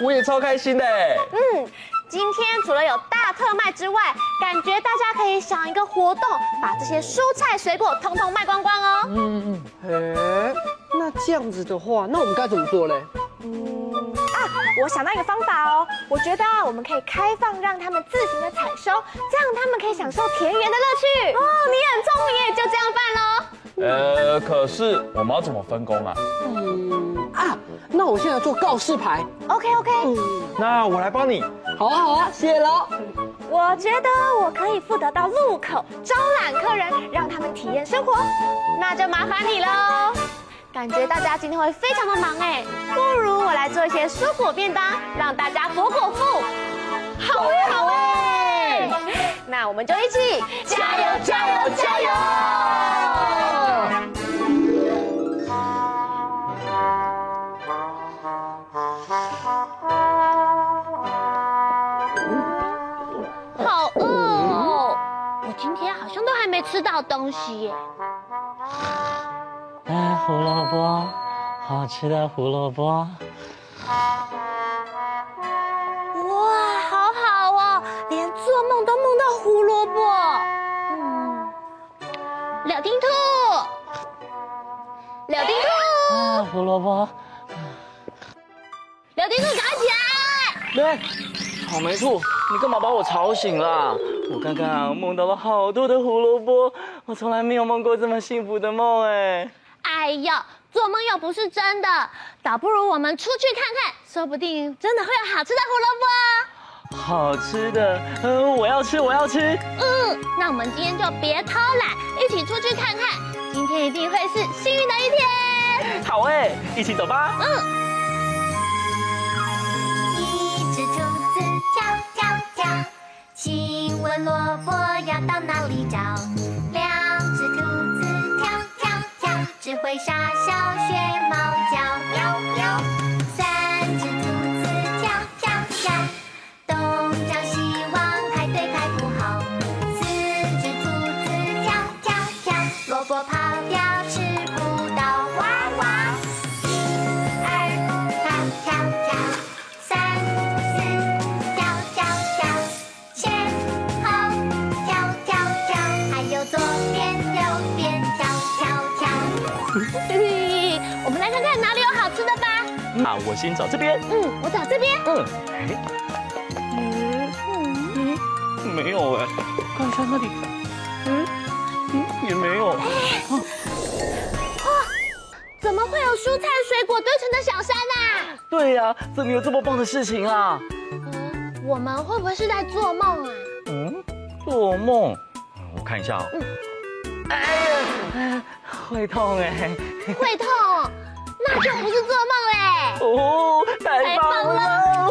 我也超开心的。嗯。今天除了有大特卖之外，感觉大家可以想一个活动，把这些蔬菜水果通通卖光光哦。嗯嗯，哎，那这样子的话，那我们该怎么做嘞？嗯啊，我想到一个方法哦，我觉得啊，我们可以开放让他们自行的采收，这样他们可以享受田园的乐趣。哦，你很聪明耶，就这样办喽。呃，可是我们要怎么分工啊？嗯啊，那我现在做告示牌。OK OK。嗯，那我来帮你。好啊好啊，谢喽。我觉得我可以负责到路口招揽客人，让他们体验生活。那就麻烦你喽。感觉大家今天会非常的忙哎，不如我来做一些蔬果便当，让大家果果腹。好哎好哎。那我们就一起加油加油加油！好到东西耶。哎，胡萝卜，好吃的胡萝卜好好哦连做梦都梦到。胡萝卜，嗯柳丁兔，柳丁兔，胡萝卜，柳丁兔搞起来！对，草莓兔，你干嘛把我吵醒了？我刚刚啊梦到了好多的胡萝卜，我从来没有梦过这么幸福的梦哎。哎呦，做梦又不是真的，倒不如我们出去看看，说不定真的会有好吃的胡萝卜。好吃的，嗯，我要吃，我要吃。嗯，那我们今天就别偷懒，一起出去看看，今天一定会是幸运的一天。好哎，一起走吧。嗯。一只兔子跳跳跳，请问萝卜要到哪里找？两只兔子跳跳跳，只会傻笑那我先找这边。嗯，我找这边。嗯。嗯嗯嗯，没有哎，看一下那里。嗯嗯，也没有。哇，怎么会有蔬菜水果堆成的小山啊？对呀，怎么有这么棒的事情啊？嗯，我们会不会是在做梦啊？嗯，做梦？我看一下哦。哎呀，会痛哎。会痛，那就不是做梦嘞。哦，太棒了！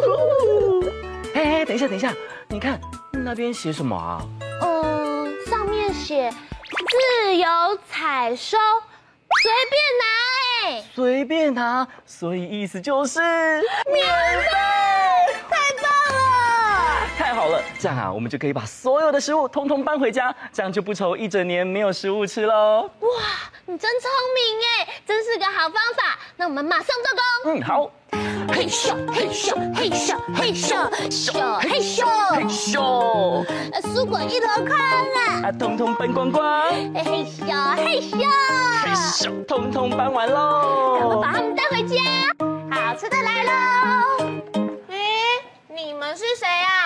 哎哎，等一下，等一下，你看那边写什么啊？嗯，上面写自由采收，随便拿哎。随便拿，所以意思就是免费。好了，这样啊，我们就可以把所有的食物通通搬回家，这样就不愁一整年没有食物吃喽。哇，你真聪明哎，真是个好方法。那我们马上做工。嗯，好。嘿咻嘿咻嘿咻嘿咻咻嘿咻嘿咻。蔬果一箩筐啊，啊，通通搬光光。嘿咻嘿咻嘿咻，通通搬完喽。我们把它们带回家，好吃的来喽。哎，你们是谁啊？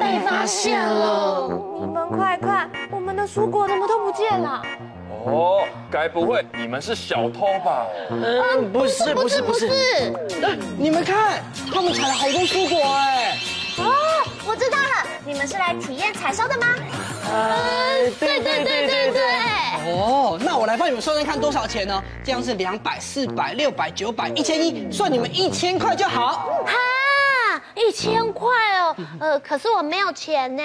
被发现了！你们快看，我们的蔬果怎么都不见了？哦，该不会你们是小偷吧？嗯，不是，不是，不是。你们看，他们采了好多蔬果哎！哦，我知道了，你们是来体验采收的吗？嗯，对对对对对。哦，那我来帮你们算算看多少钱呢？这样是两百、四百、六百、九百、一千一，算你们一千块就好。哈。一千块哦，呃，可是我没有钱呢。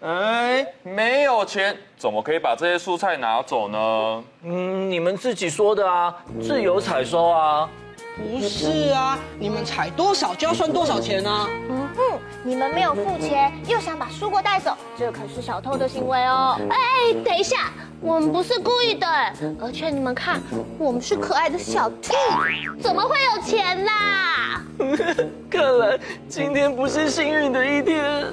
哎，没有钱，怎么可以把这些蔬菜拿走呢？嗯，你们自己说的啊，自由采收啊。不是啊，你们采多少就要算多少钱啊。嗯哼，你们没有付钱，又想把蔬果带走，这可是小偷的行为哦。哎，等一下，我们不是故意的，而且你们看，我们是可爱的小兔，怎么会有钱啦？看来今天不是幸运的一天。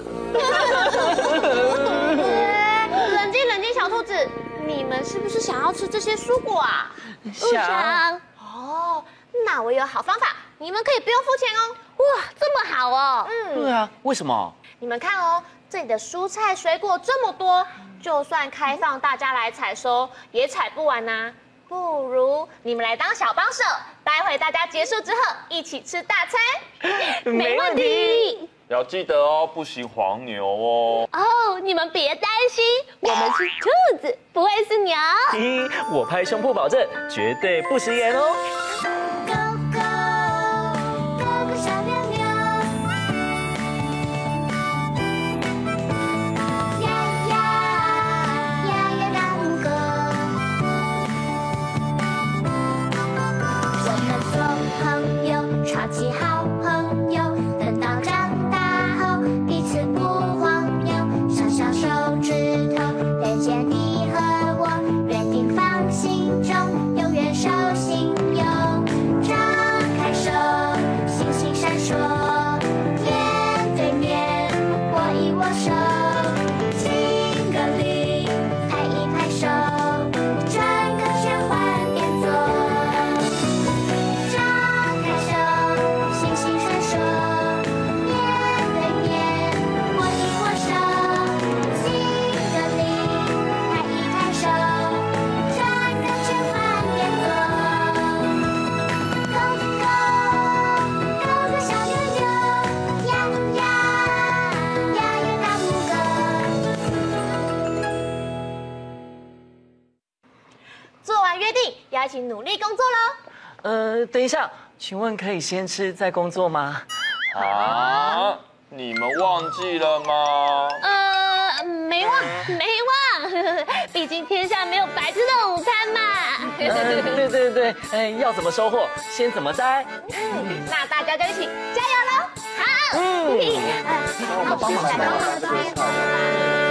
冷静冷静，小兔子，你们是不是想要吃这些蔬果啊？想。哦。那我有好方法，你们可以不用付钱哦。哇，这么好哦。嗯，对啊，为什么？你们看哦，这里的蔬菜水果这么多，就算开放大家来采收，也采不完呐。不如你们来当小帮手，待会大家结束之后一起吃大餐。没问题。要记得哦，不行黄牛哦。哦，你们别担心，我们是兔子，不会是牛。我拍胸脯保证，绝对不食言哦。呃，等一下，请问可以先吃再工作吗？啊？你们忘记了吗？呃，没忘，没忘。毕竟天下没有白吃的午餐嘛。呃、对对对，哎，要怎么收获，先怎么摘。嗯，那大家就一起加油喽！好。嗯。那我帮忙来帮忙。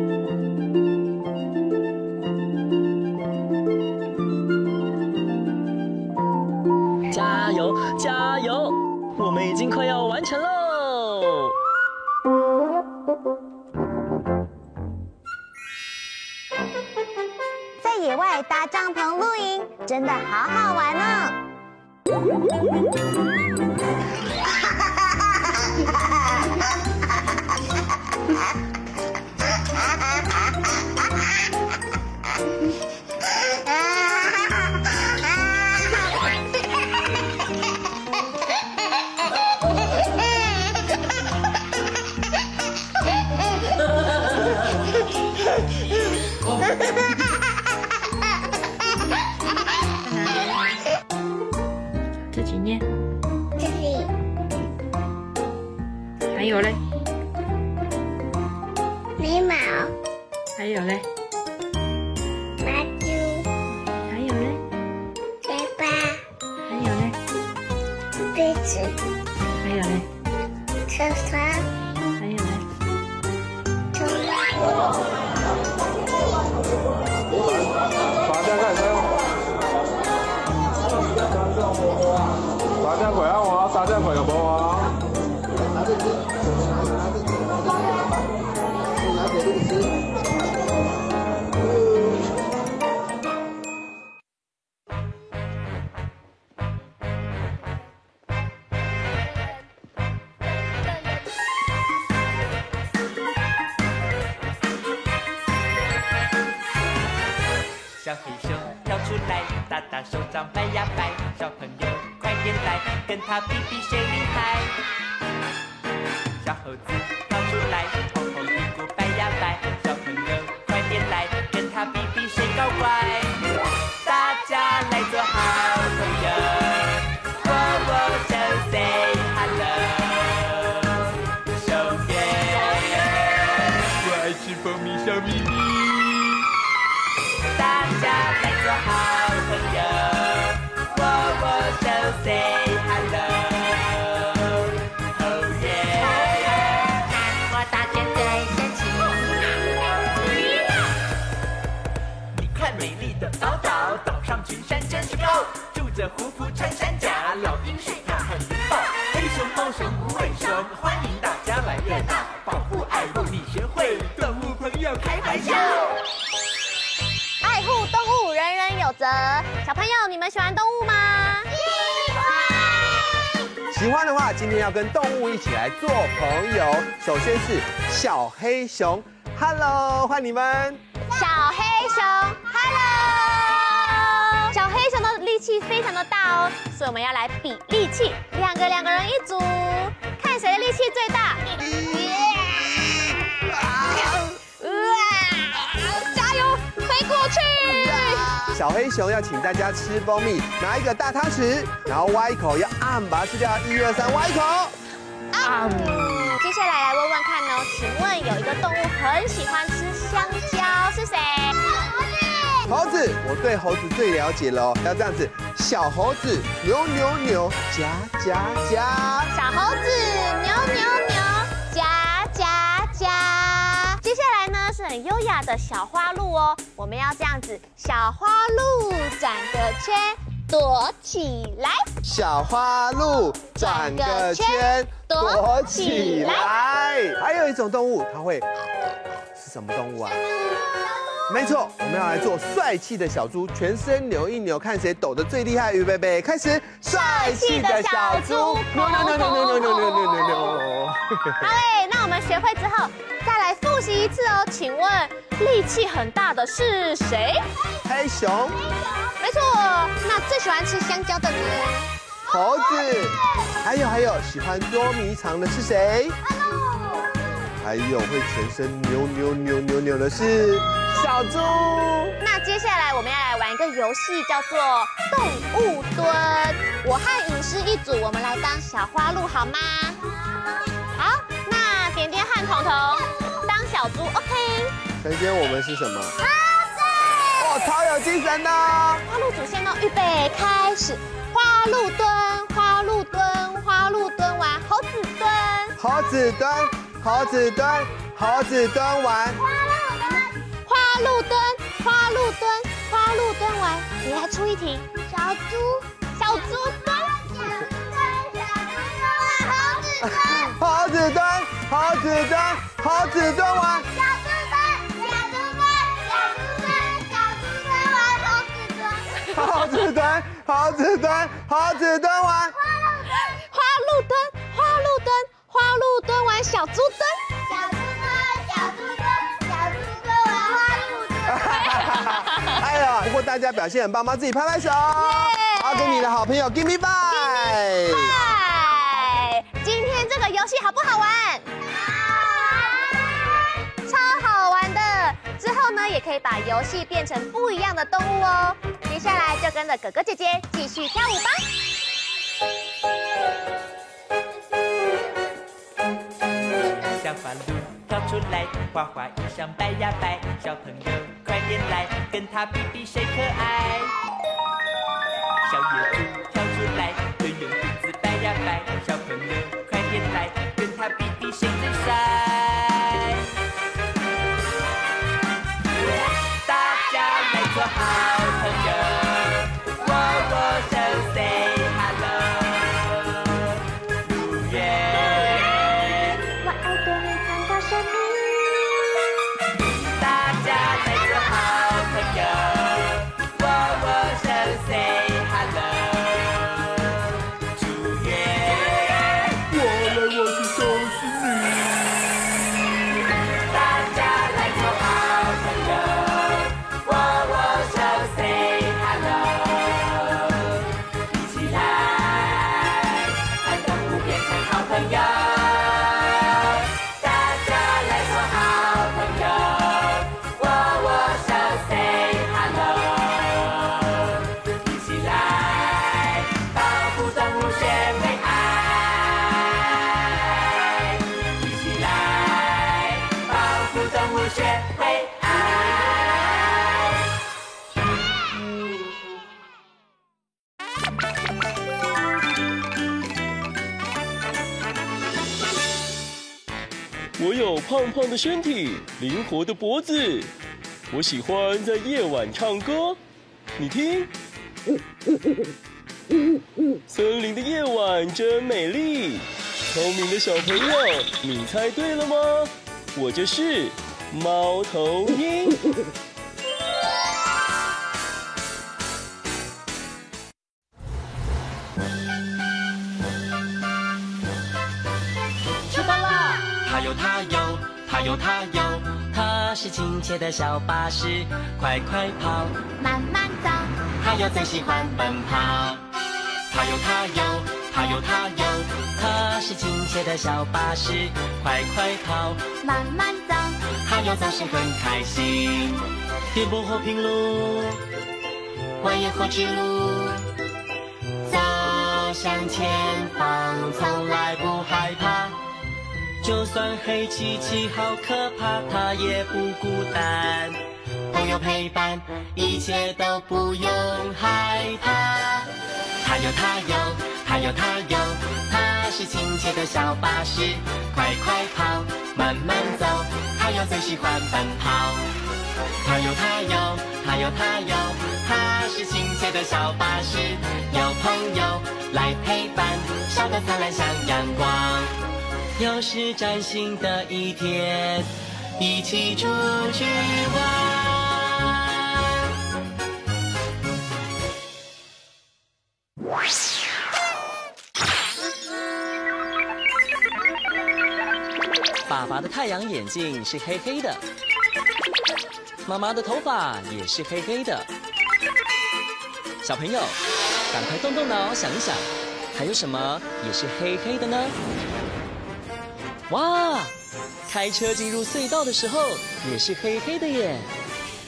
已经快要完成喽在野外搭帐篷露营真的好好玩呢。友开玩笑。爱护动物，人人有责。小朋友，你们喜欢动物吗？喜欢的话，今天要跟动物一起来做朋友。首先是小黑熊，Hello，欢迎你们。小黑熊，Hello。小黑熊的力气非常的大哦，所以我们要来比力气，两个两个人一组，看谁的力气最大。小黑熊要请大家吃蜂蜜，拿一个大汤匙，然后挖一口，要按把它吃掉。一二三，挖一口。啊！接下来来问问看哦，请问有一个动物很喜欢吃香蕉，是谁？猴子，我对猴子最了解了，要这样子，小猴子扭扭扭，夹夹夹。小猴子扭扭扭，很优雅的小花鹿哦，我们要这样子，小花鹿转个圈，躲起来。小花鹿转个圈，躲起来。还有一种动物，它会是什么动物啊？没错，我们要来做帅气的小猪，全身扭一扭，看谁抖得最厉害。预备备，开始！帅气的小猪，扭扭扭扭扭扭扭扭扭扭。好嘞，那我们学会之后，再来复习一次哦。请问力气很大的是谁？黑熊。没错，那最喜欢吃香蕉的呢？猴子。还有还有，喜欢捉迷藏的是谁？还有会全身扭扭扭扭扭的是小猪。那接下来我们要来玩一个游戏，叫做动物蹲。我和影师一组，我们来当小花鹿好吗？彤彤当小猪，OK。今天我们是什么？好的。哇，超有精神的！花鹿祖先呢？预备开始。花鹿蹲，花鹿蹲，花鹿蹲完，猴子蹲，猴子蹲。猴子蹲，猴子蹲完。花鹿蹲，花鹿蹲，花鹿蹲完。你来出一题。小猪，小猪蹲，猴子蹲，猴子蹲完。小猪墩，小猪墩，小猪墩，小猪墩，玩猴子墩。猴子蹲，猴子蹲，猴子蹲完。花路蹲，花路蹲，花路蹲完小猪墩。小猪墩，小猪墩，小猪墩玩花路墩。哎呀，不过大家表现很棒，帮自己拍拍手。好，给你的好朋友 Give me five。把游戏变成不一样的动物哦。接下来就跟着哥哥姐姐继续跳舞吧。小花鹿跳出来，花花衣裳摆呀摆，小朋友快点来，跟它比比谁可爱。小野猪胖胖的身体，灵活的脖子，我喜欢在夜晚唱歌。你听，森林的夜晚真美丽。聪明的小朋友，你猜对了吗？我就是猫头鹰。有它有，它有它有，它是亲切的小巴士，快快跑，慢慢走，它有最喜欢奔跑。它有它有，它有它有，它是亲切的小巴士，快快跑，慢慢走，它有总是很开心。颠簸和平路，蜿蜒或直路，走向前方，从来不害怕。就算黑漆漆好可怕，它也不孤单。朋友陪伴，一切都不用害怕。它有它有，它有它有，它是亲切的小巴士，快快跑，慢慢走，它有最喜欢奔跑。它有它有，它有它有，它是亲切的小巴士，有朋友来陪伴，笑得灿烂像阳光。又是崭新的一天，一起出去玩。爸爸的太阳眼镜是黑黑的，妈妈的头发也是黑黑的。小朋友，赶快动动脑想一想，还有什么也是黑黑的呢？哇，开车进入隧道的时候也是黑黑的耶！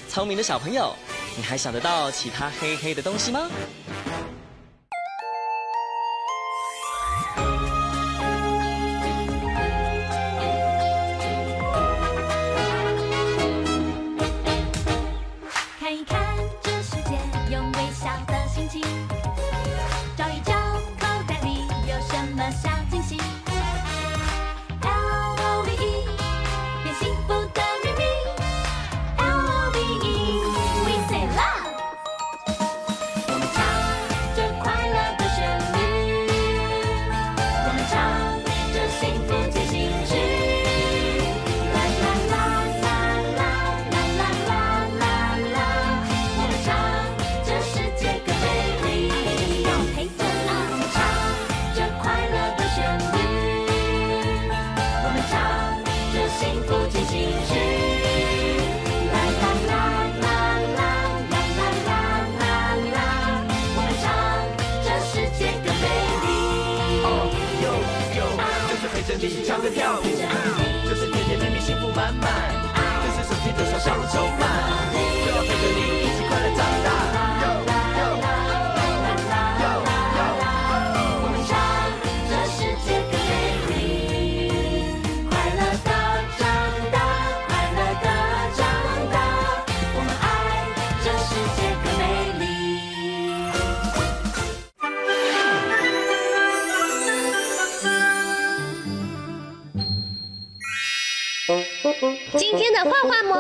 聪明的小朋友，你还想得到其他黑黑的东西吗？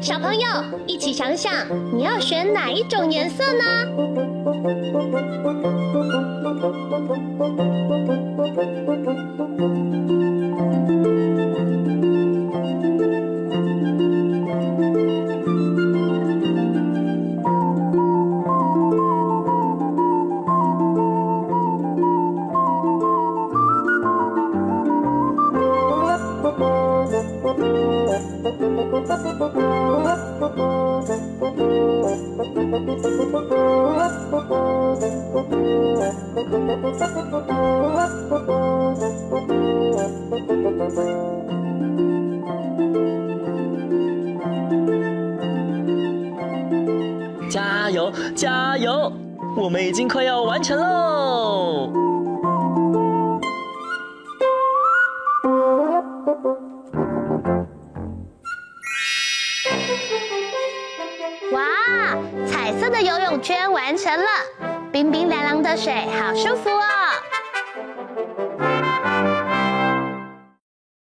小朋友一起想想，你要选哪一种颜色呢？加油，加油！我们已经快要完成喽！的游泳圈完成了，冰冰凉凉的水，好舒服哦。